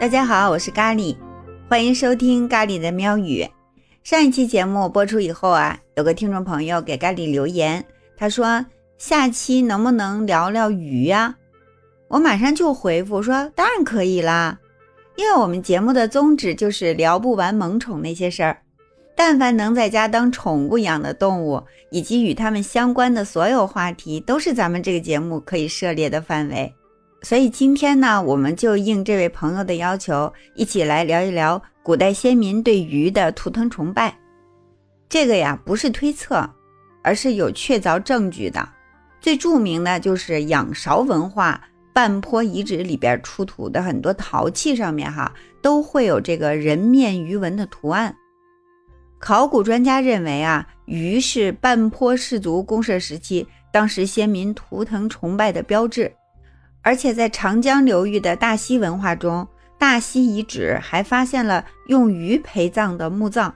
大家好，我是咖喱，欢迎收听咖喱的喵语。上一期节目播出以后啊，有个听众朋友给咖喱留言，他说下期能不能聊聊鱼呀？我马上就回复说，当然可以啦，因为我们节目的宗旨就是聊不完萌宠那些事儿，但凡能在家当宠物养的动物，以及与它们相关的所有话题，都是咱们这个节目可以涉猎的范围。所以今天呢，我们就应这位朋友的要求，一起来聊一聊古代先民对鱼的图腾崇拜。这个呀，不是推测，而是有确凿证据的。最著名的就是仰韶文化半坡遗址里边出土的很多陶器上面，哈，都会有这个人面鱼纹的图案。考古专家认为啊，鱼是半坡氏族公社时期当时先民图腾崇拜的标志。而且在长江流域的大溪文化中，大溪遗址还发现了用鱼陪葬的墓葬，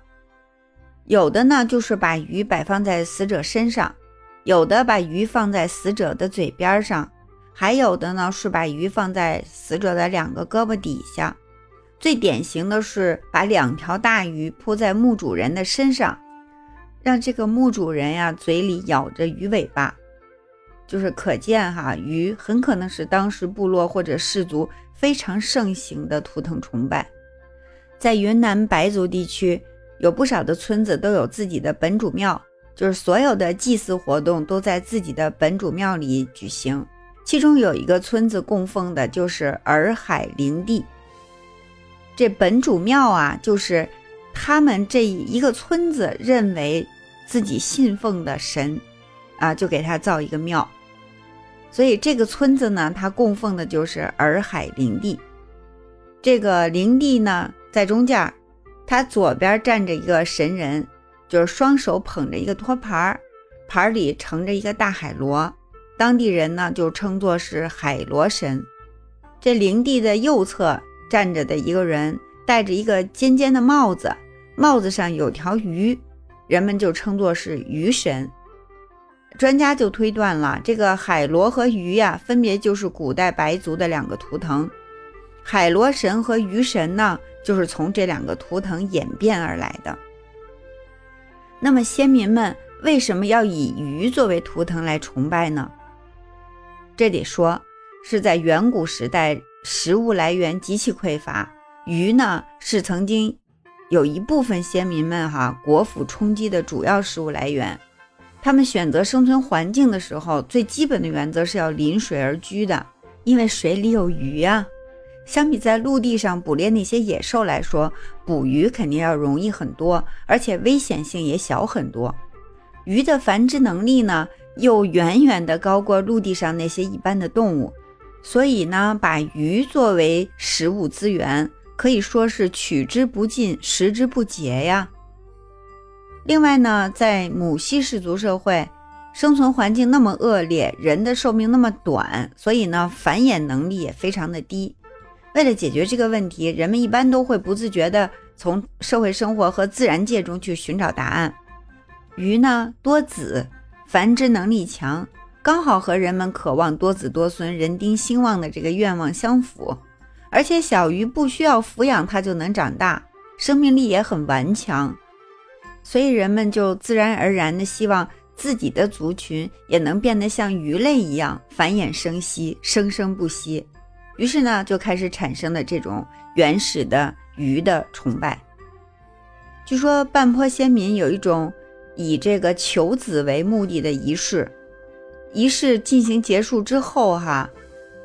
有的呢就是把鱼摆放在死者身上，有的把鱼放在死者的嘴边上，还有的呢是把鱼放在死者的两个胳膊底下。最典型的是把两条大鱼铺在墓主人的身上，让这个墓主人呀嘴里咬着鱼尾巴。就是可见哈，鱼很可能是当时部落或者氏族非常盛行的图腾崇拜。在云南白族地区，有不少的村子都有自己的本主庙，就是所有的祭祀活动都在自己的本主庙里举行。其中有一个村子供奉的就是洱海灵帝。这本主庙啊，就是他们这一个村子认为自己信奉的神啊，就给他造一个庙。所以这个村子呢，它供奉的就是洱海灵帝。这个灵帝呢，在中间，他左边站着一个神人，就是双手捧着一个托盘，盘里盛着一个大海螺，当地人呢就称作是海螺神。这灵帝的右侧站着的一个人，戴着一个尖尖的帽子，帽子上有条鱼，人们就称作是鱼神。专家就推断了，这个海螺和鱼呀，分别就是古代白族的两个图腾。海螺神和鱼神呢，就是从这两个图腾演变而来的。那么先民们为什么要以鱼作为图腾来崇拜呢？这得说是在远古时代，食物来源极其匮乏，鱼呢是曾经有一部分先民们哈国府充饥的主要食物来源。他们选择生存环境的时候，最基本的原则是要临水而居的，因为水里有鱼呀。相比在陆地上捕猎那些野兽来说，捕鱼肯定要容易很多，而且危险性也小很多。鱼的繁殖能力呢，又远远的高过陆地上那些一般的动物，所以呢，把鱼作为食物资源，可以说是取之不尽，食之不竭呀。另外呢，在母系氏族社会，生存环境那么恶劣，人的寿命那么短，所以呢，繁衍能力也非常的低。为了解决这个问题，人们一般都会不自觉地从社会生活和自然界中去寻找答案。鱼呢，多子，繁殖能力强，刚好和人们渴望多子多孙、人丁兴旺的这个愿望相符。而且小鱼不需要抚养，它就能长大，生命力也很顽强。所以人们就自然而然的希望自己的族群也能变得像鱼类一样繁衍生息、生生不息。于是呢，就开始产生了这种原始的鱼的崇拜。据说半坡先民有一种以这个求子为目的的仪式，仪式进行结束之后，哈，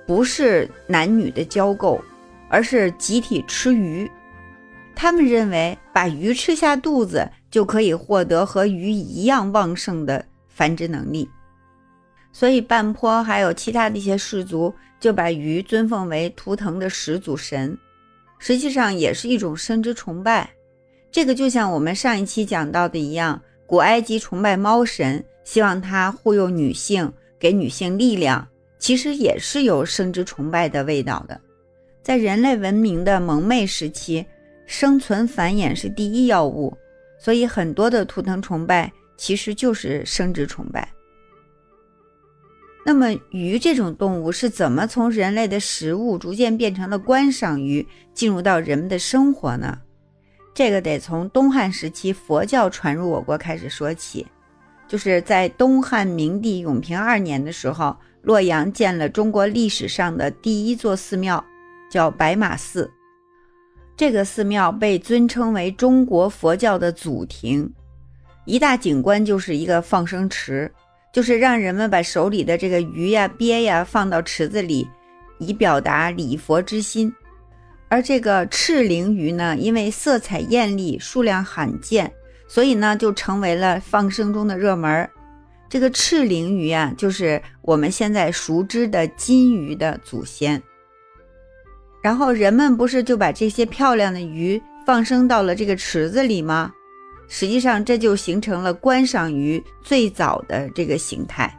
不是男女的交媾，而是集体吃鱼。他们认为把鱼吃下肚子。就可以获得和鱼一样旺盛的繁殖能力，所以半坡还有其他的一些氏族就把鱼尊奉为图腾的始祖神，实际上也是一种生殖崇拜。这个就像我们上一期讲到的一样，古埃及崇拜猫神，希望它护佑女性，给女性力量，其实也是有生殖崇拜的味道的。在人类文明的蒙昧时期，生存繁衍是第一要务。所以很多的图腾崇拜其实就是生殖崇拜。那么鱼这种动物是怎么从人类的食物逐渐变成了观赏鱼，进入到人们的生活呢？这个得从东汉时期佛教传入我国开始说起。就是在东汉明帝永平二年的时候，洛阳建了中国历史上的第一座寺庙，叫白马寺。这个寺庙被尊称为中国佛教的祖庭，一大景观就是一个放生池。就是让人们把手里的这个鱼呀、鳖呀放到池子里，以表达礼佛之心。而这个赤鳞鱼呢，因为色彩艳丽、数量罕见，所以呢就成为了放生中的热门。这个赤鳞鱼啊，就是我们现在熟知的金鱼的祖先。然后人们不是就把这些漂亮的鱼放生到了这个池子里吗？实际上，这就形成了观赏鱼最早的这个形态。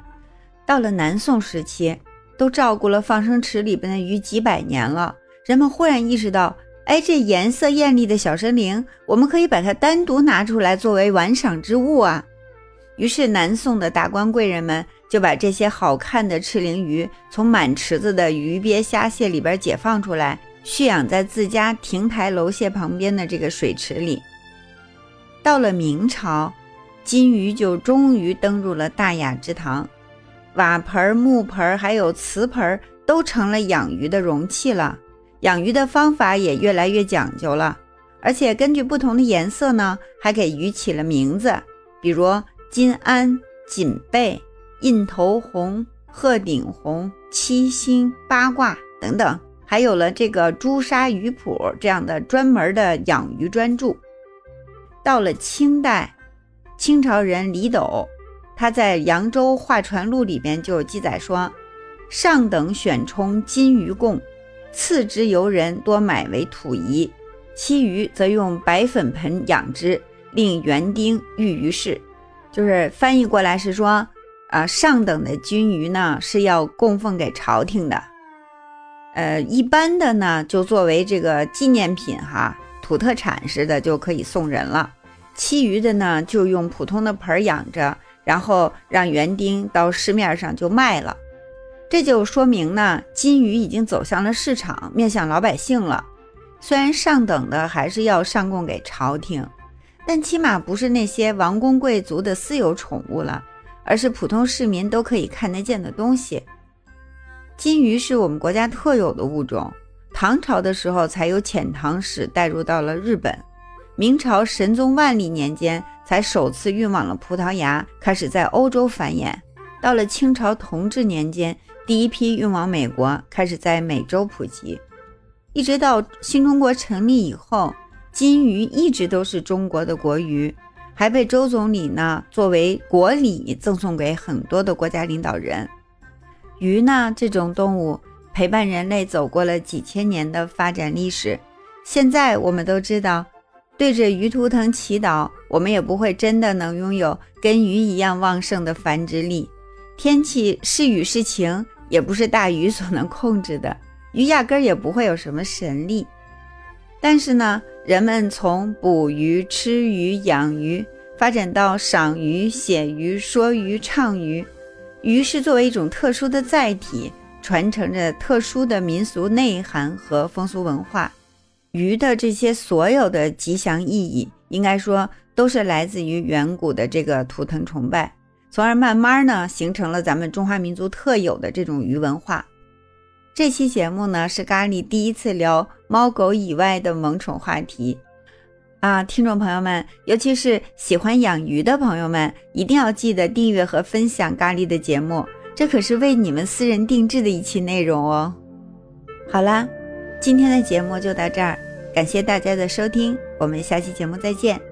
到了南宋时期，都照顾了放生池里边的鱼几百年了，人们忽然意识到，哎，这颜色艳丽的小生灵，我们可以把它单独拿出来作为玩赏之物啊。于是，南宋的达官贵人们就把这些好看的赤鳞鱼从满池子的鱼鳖虾蟹里边解放出来，蓄养在自家亭台楼榭旁边的这个水池里。到了明朝，金鱼就终于登入了大雅之堂，瓦盆、木盆还有瓷盆都成了养鱼的容器了。养鱼的方法也越来越讲究了，而且根据不同的颜色呢，还给鱼起了名字，比如金鞍、锦背、印头红、鹤顶红、七星、八卦等等，还有了这个朱砂鱼谱这样的专门的养鱼专著。到了清代，清朝人李斗，他在《扬州画船录》里边就记载说：“上等选充金鱼供，次之游人多买为土仪，其余则用白粉盆养之，令园丁育于市。”就是翻译过来是说，啊，上等的金鱼呢是要供奉给朝廷的，呃，一般的呢就作为这个纪念品哈，土特产似的就可以送人了。其余的呢，就用普通的盆养着，然后让园丁到市面上就卖了。这就说明呢，金鱼已经走向了市场，面向老百姓了。虽然上等的还是要上供给朝廷，但起码不是那些王公贵族的私有宠物了，而是普通市民都可以看得见的东西。金鱼是我们国家特有的物种，唐朝的时候才有遣唐使带入到了日本。明朝神宗万历年间才首次运往了葡萄牙，开始在欧洲繁衍。到了清朝同治年间，第一批运往美国，开始在美洲普及。一直到新中国成立以后，金鱼一直都是中国的国鱼，还被周总理呢作为国礼赠送给很多的国家领导人。鱼呢这种动物陪伴人类走过了几千年的发展历史，现在我们都知道。对着鱼图腾祈祷，我们也不会真的能拥有跟鱼一样旺盛的繁殖力。天气是雨是晴，也不是大鱼所能控制的。鱼压根儿也不会有什么神力。但是呢，人们从捕鱼、吃鱼、养鱼，发展到赏鱼、写鱼、说鱼、唱鱼，鱼是作为一种特殊的载体，传承着特殊的民俗内涵和风俗文化。鱼的这些所有的吉祥意义，应该说都是来自于远古的这个图腾崇拜，从而慢慢呢形成了咱们中华民族特有的这种鱼文化。这期节目呢是咖喱第一次聊猫狗以外的萌宠话题啊，听众朋友们，尤其是喜欢养鱼的朋友们，一定要记得订阅和分享咖喱的节目，这可是为你们私人定制的一期内容哦。好啦。今天的节目就到这儿，感谢大家的收听，我们下期节目再见。